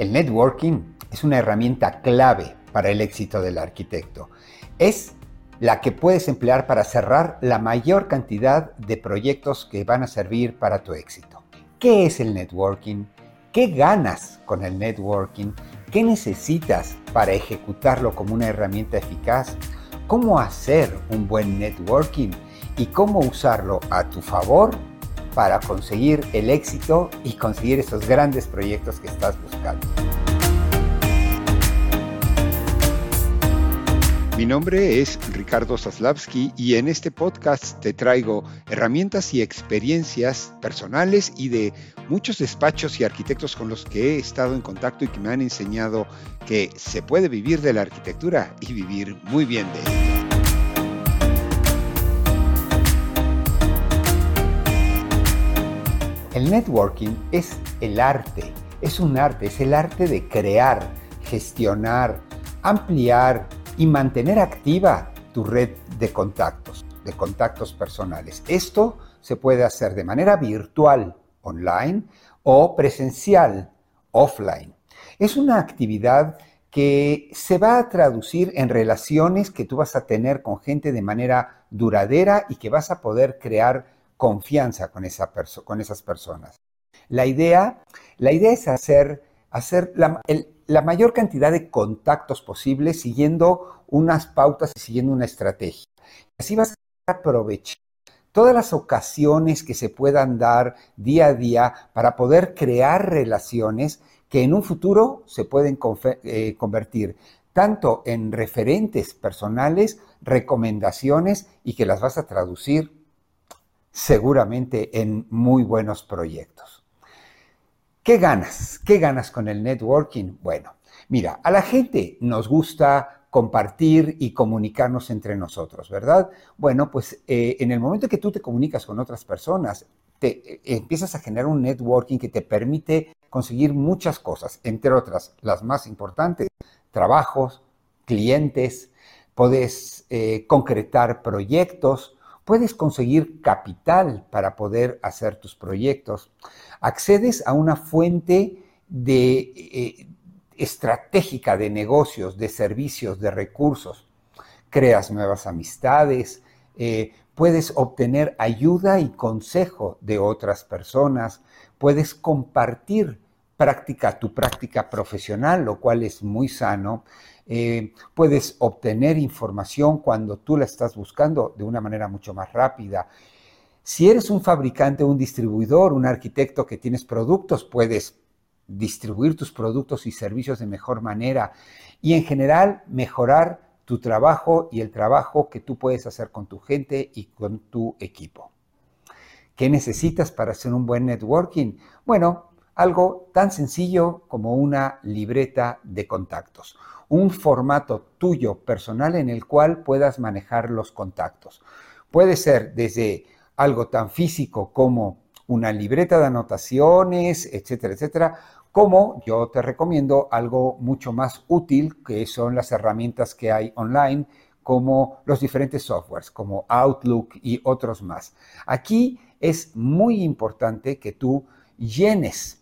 El networking es una herramienta clave para el éxito del arquitecto. Es la que puedes emplear para cerrar la mayor cantidad de proyectos que van a servir para tu éxito. ¿Qué es el networking? ¿Qué ganas con el networking? ¿Qué necesitas para ejecutarlo como una herramienta eficaz? ¿Cómo hacer un buen networking? ¿Y cómo usarlo a tu favor para conseguir el éxito y conseguir esos grandes proyectos que estás buscando. Mi nombre es Ricardo Zaslavsky y en este podcast te traigo herramientas y experiencias personales y de muchos despachos y arquitectos con los que he estado en contacto y que me han enseñado que se puede vivir de la arquitectura y vivir muy bien de ella. El networking es el arte, es un arte, es el arte de crear, gestionar, ampliar y mantener activa tu red de contactos, de contactos personales. Esto se puede hacer de manera virtual, online, o presencial, offline. Es una actividad que se va a traducir en relaciones que tú vas a tener con gente de manera duradera y que vas a poder crear confianza con, esa con esas personas. La idea, la idea es hacer, hacer la, la mayor cantidad de contactos posibles siguiendo unas pautas y siguiendo una estrategia. Así vas a aprovechar todas las ocasiones que se puedan dar día a día para poder crear relaciones que en un futuro se pueden eh, convertir tanto en referentes personales, recomendaciones y que las vas a traducir seguramente en muy buenos proyectos. ¿Qué ganas? ¿Qué ganas con el networking? Bueno, mira, a la gente nos gusta compartir y comunicarnos entre nosotros, ¿verdad? Bueno, pues eh, en el momento que tú te comunicas con otras personas, te eh, empiezas a generar un networking que te permite conseguir muchas cosas, entre otras, las más importantes, trabajos, clientes, puedes eh, concretar proyectos, puedes conseguir capital para poder hacer tus proyectos. Accedes a una fuente de, eh, estratégica de negocios, de servicios, de recursos. Creas nuevas amistades, eh, puedes obtener ayuda y consejo de otras personas, puedes compartir práctica, tu práctica profesional, lo cual es muy sano, eh, puedes obtener información cuando tú la estás buscando de una manera mucho más rápida. Si eres un fabricante, un distribuidor, un arquitecto que tienes productos, puedes distribuir tus productos y servicios de mejor manera y en general mejorar tu trabajo y el trabajo que tú puedes hacer con tu gente y con tu equipo. ¿Qué necesitas para hacer un buen networking? Bueno, algo tan sencillo como una libreta de contactos un formato tuyo personal en el cual puedas manejar los contactos. Puede ser desde algo tan físico como una libreta de anotaciones, etcétera, etcétera, como yo te recomiendo algo mucho más útil, que son las herramientas que hay online, como los diferentes softwares, como Outlook y otros más. Aquí es muy importante que tú llenes,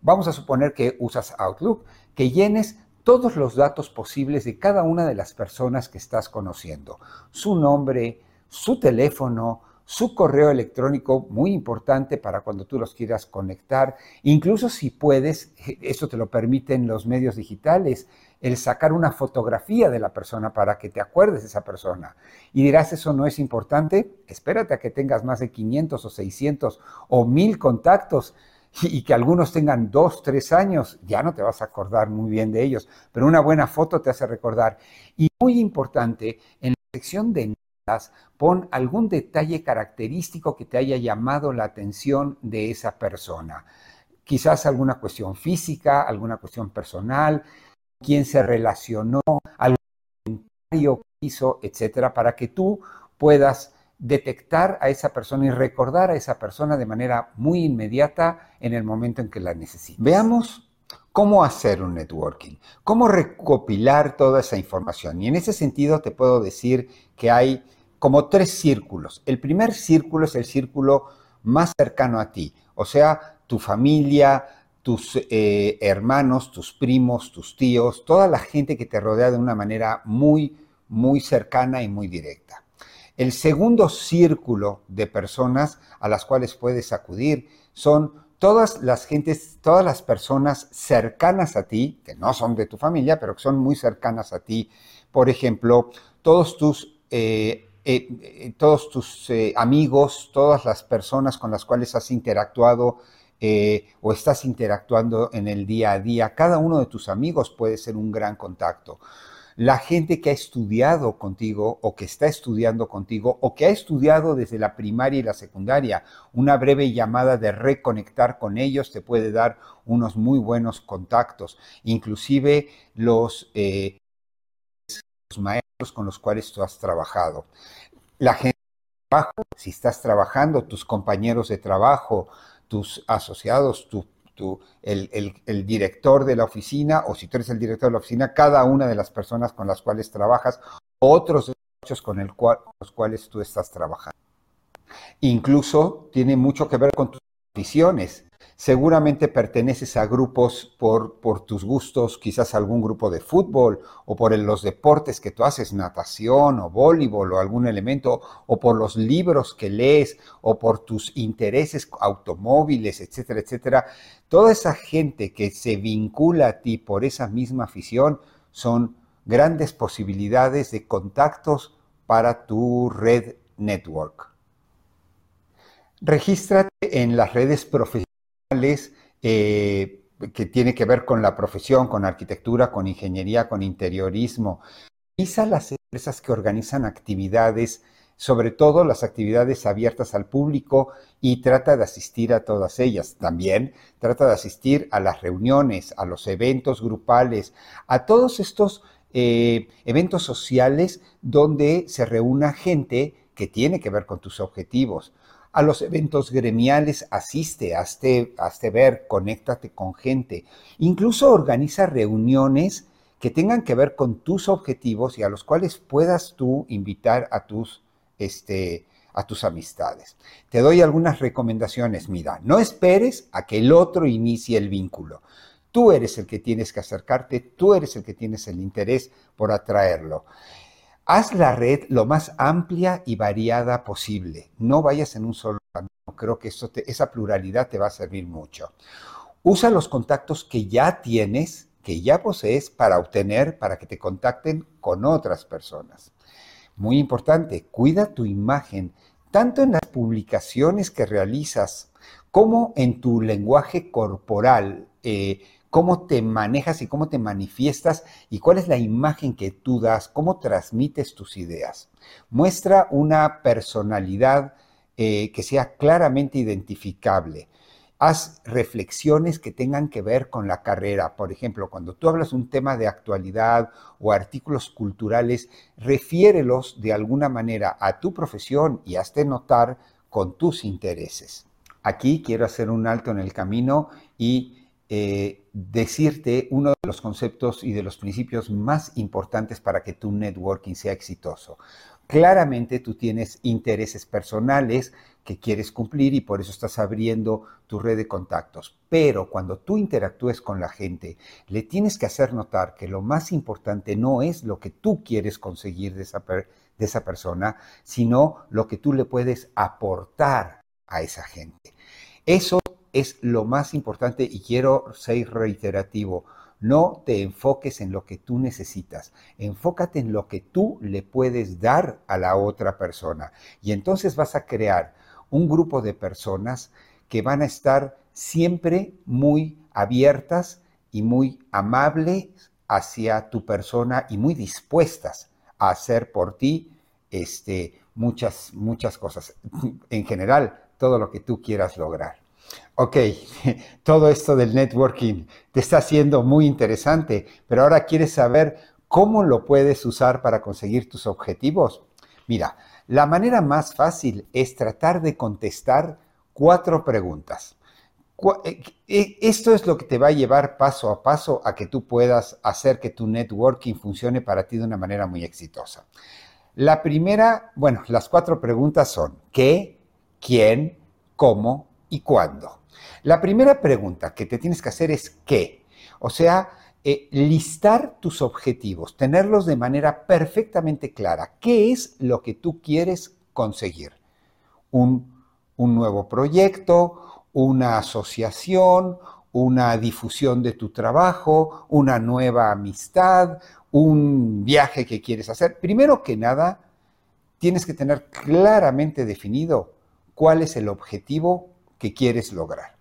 vamos a suponer que usas Outlook, que llenes todos los datos posibles de cada una de las personas que estás conociendo. Su nombre, su teléfono, su correo electrónico, muy importante para cuando tú los quieras conectar. Incluso si puedes, eso te lo permiten los medios digitales, el sacar una fotografía de la persona para que te acuerdes de esa persona. Y dirás, eso no es importante. Espérate a que tengas más de 500 o 600 o 1000 contactos y que algunos tengan dos, tres años, ya no te vas a acordar muy bien de ellos, pero una buena foto te hace recordar. Y muy importante, en la sección de notas, pon algún detalle característico que te haya llamado la atención de esa persona. Quizás alguna cuestión física, alguna cuestión personal, quién se relacionó, algún comentario que hizo, etcétera, para que tú puedas detectar a esa persona y recordar a esa persona de manera muy inmediata en el momento en que la necesites. Veamos cómo hacer un networking, cómo recopilar toda esa información. Y en ese sentido te puedo decir que hay como tres círculos. El primer círculo es el círculo más cercano a ti, o sea, tu familia, tus eh, hermanos, tus primos, tus tíos, toda la gente que te rodea de una manera muy, muy cercana y muy directa. El segundo círculo de personas a las cuales puedes acudir son todas las gentes, todas las personas cercanas a ti, que no son de tu familia, pero que son muy cercanas a ti. Por ejemplo, todos tus eh, eh, tus amigos, todas las personas con las cuales has interactuado eh, o estás interactuando en el día a día, cada uno de tus amigos puede ser un gran contacto. La gente que ha estudiado contigo o que está estudiando contigo o que ha estudiado desde la primaria y la secundaria, una breve llamada de reconectar con ellos te puede dar unos muy buenos contactos. Inclusive los, eh, maestros con los cuales tú has trabajado. La gente de trabajo, si estás trabajando, tus compañeros de trabajo, tus asociados, tu, el, director de la oficina, o si tú eres el director de la oficina, cada una de las personas con las cuales trabajas, otros con el cual, los cuales tú estás trabajando. Incluso tiene mucho que ver con tus aficiones. Seguramente perteneces a grupos por, tus gustos, quizás algún grupo de fútbol o por los deportes que tú haces, natación o voleibol o algún elemento, o por los libros que lees o por tus intereses automóviles, etcétera, etcétera. Toda esa gente que se vincula a ti por esa misma afición son grandes posibilidades de contactos para tu red network. Regístrate en las redes profesionales eh, que tiene que ver con la profesión, con arquitectura, con ingeniería, con interiorismo. Visa las empresas que organizan actividades, sobre todo las actividades abiertas al público y trata de asistir a todas ellas. También trata de asistir a las reuniones, a los eventos grupales, a todos estos eh, eventos sociales donde se reúna gente que tiene que ver con tus objetivos a los eventos gremiales, asiste, hazte, hazte ver, conéctate con gente. Incluso organiza reuniones que tengan que ver con tus objetivos y a los cuales puedas tú invitar a tus, este, a tus amistades. Te doy algunas recomendaciones. Mira, no esperes a que el otro inicie el vínculo. Tú eres el que tienes que acercarte, tú eres el que tienes el interés por atraerlo. Haz la red lo más amplia y variada posible. No vayas en un solo camino. Creo que esa pluralidad te va a servir mucho. Usa los contactos que ya tienes, que ya posees, para obtener, para que te contacten con otras personas. Muy importante, cuida tu imagen, tanto en las publicaciones que realizas como en tu lenguaje corporal. Eh, cómo te manejas y cómo te manifiestas y cuál es la imagen que tú das, cómo transmites tus ideas. Muestra una personalidad eh, que sea claramente identificable. Haz reflexiones que tengan que ver con la carrera. Por ejemplo, cuando tú hablas un tema de actualidad o artículos culturales, refiérelos de alguna manera a tu profesión y hazte notar con tus intereses. Aquí quiero hacer un alto en el camino y eh, decirte uno de los conceptos y de los principios más importantes para que tu networking sea exitoso. Claramente tú tienes intereses personales que quieres cumplir y por eso estás abriendo tu red de contactos. Pero cuando tú interactúes con la gente, le tienes que hacer notar que lo más importante no es lo que tú quieres conseguir de esa, de esa persona, sino lo que tú le puedes aportar a esa gente. Eso es lo más importante y quiero ser reiterativo. No te enfoques en lo que tú necesitas, enfócate en lo que tú le puedes dar a la otra persona. Y entonces vas a crear un grupo de personas que van a estar siempre muy abiertas y muy amables hacia tu persona y muy dispuestas a hacer por ti este, muchas, muchas cosas. En general, todo lo que tú quieras lograr. Ok, todo esto del networking te está haciendo muy interesante, pero ahora quieres saber cómo lo puedes usar para conseguir tus objetivos. Mira, la manera más fácil es tratar de contestar cuatro preguntas. Eh, eh, esto es lo que te va a llevar paso a paso a que tú puedas hacer que tu networking funcione para ti de una manera muy exitosa. La primera, bueno, las cuatro preguntas son ¿qué? ¿Quién? ¿Cómo? Y cuándo. La primera pregunta que te tienes que hacer es ¿qué? O sea, eh, listar tus objetivos, tenerlos de manera perfectamente clara. ¿Qué es lo que tú quieres conseguir? Un, un nuevo proyecto, una asociación, una difusión de tu trabajo, una nueva amistad, un viaje que quieres hacer. Primero que nada, tienes que tener claramente definido cuál es el objetivo que quieres lograr.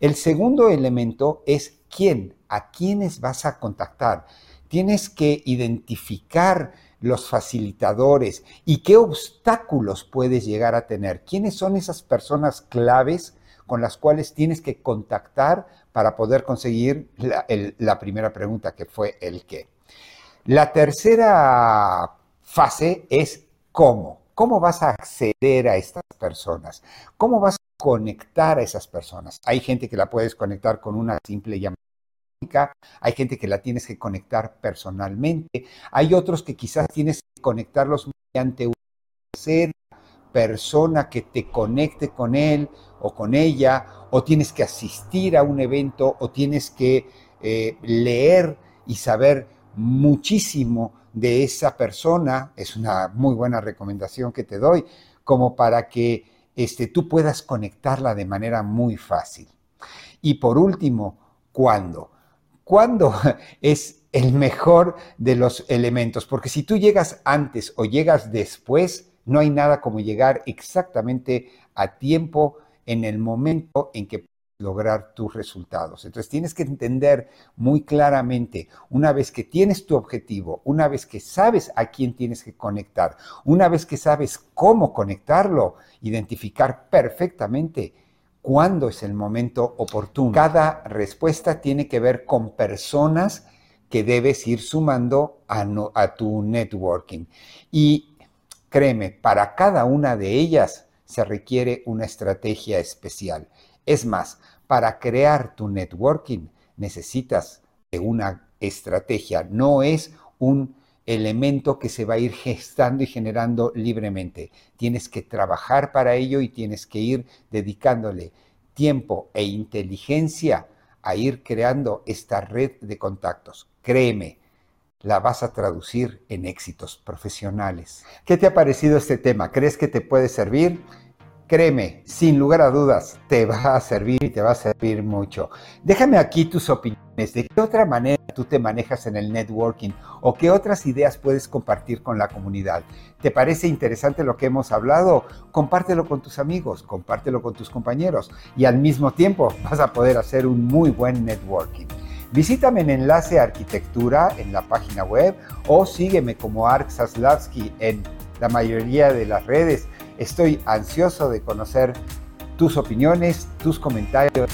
El segundo elemento es quién, a quiénes vas a contactar. Tienes que identificar los facilitadores y qué obstáculos puedes llegar a tener. ¿Quiénes son esas personas claves con las cuales tienes que contactar para poder conseguir la, primera pregunta, que fue el qué? La tercera fase es cómo. ¿Cómo vas a acceder a estas personas? ¿Cómo vas conectar a esas personas? Hay gente que la puedes conectar con una simple llamada hay gente que la tienes que conectar personalmente, hay otros que quizás tienes que conectarlos mediante una tercera persona que te conecte con él o con ella, o tienes que asistir a un evento, o tienes que eh, leer y saber muchísimo de esa persona, es una muy buena recomendación que te doy, como para que este, tú puedas conectarla de manera muy fácil. Y por último, ¿cuándo? ¿Cuándo es el mejor de los elementos? Porque si tú llegas antes o llegas después, no hay nada como llegar exactamente a tiempo en el momento en que lograr tus resultados. Entonces tienes que entender muy claramente, una vez que tienes tu objetivo, una vez que sabes a quién tienes que conectar, una vez que sabes cómo conectarlo, identificar perfectamente cuándo es el momento oportuno. Cada respuesta tiene que ver con personas que debes ir sumando a, tu networking. Y créeme, para cada una de ellas se requiere una estrategia especial. Es más, para crear tu networking necesitas de una estrategia, no es un elemento que se va a ir gestando y generando libremente. Tienes que trabajar para ello y tienes que ir dedicándole tiempo e inteligencia a ir creando esta red de contactos. Créeme, la vas a traducir en éxitos profesionales. ¿Qué te ha parecido este tema? ¿Crees que te puede servir? Créeme, sin lugar a dudas, te va a servir y te va a servir mucho. Déjame aquí tus opiniones. ¿De qué otra manera tú te manejas en el networking o qué otras ideas puedes compartir con la comunidad? ¿Te parece interesante lo que hemos hablado? Compártelo con tus amigos, compártelo con tus compañeros y al mismo tiempo vas a poder hacer un muy buen networking. Visítame en Enlace Arquitectura en la página web o sígueme como Ark en la mayoría de las redes Estoy ansioso de conocer tus opiniones, tus comentarios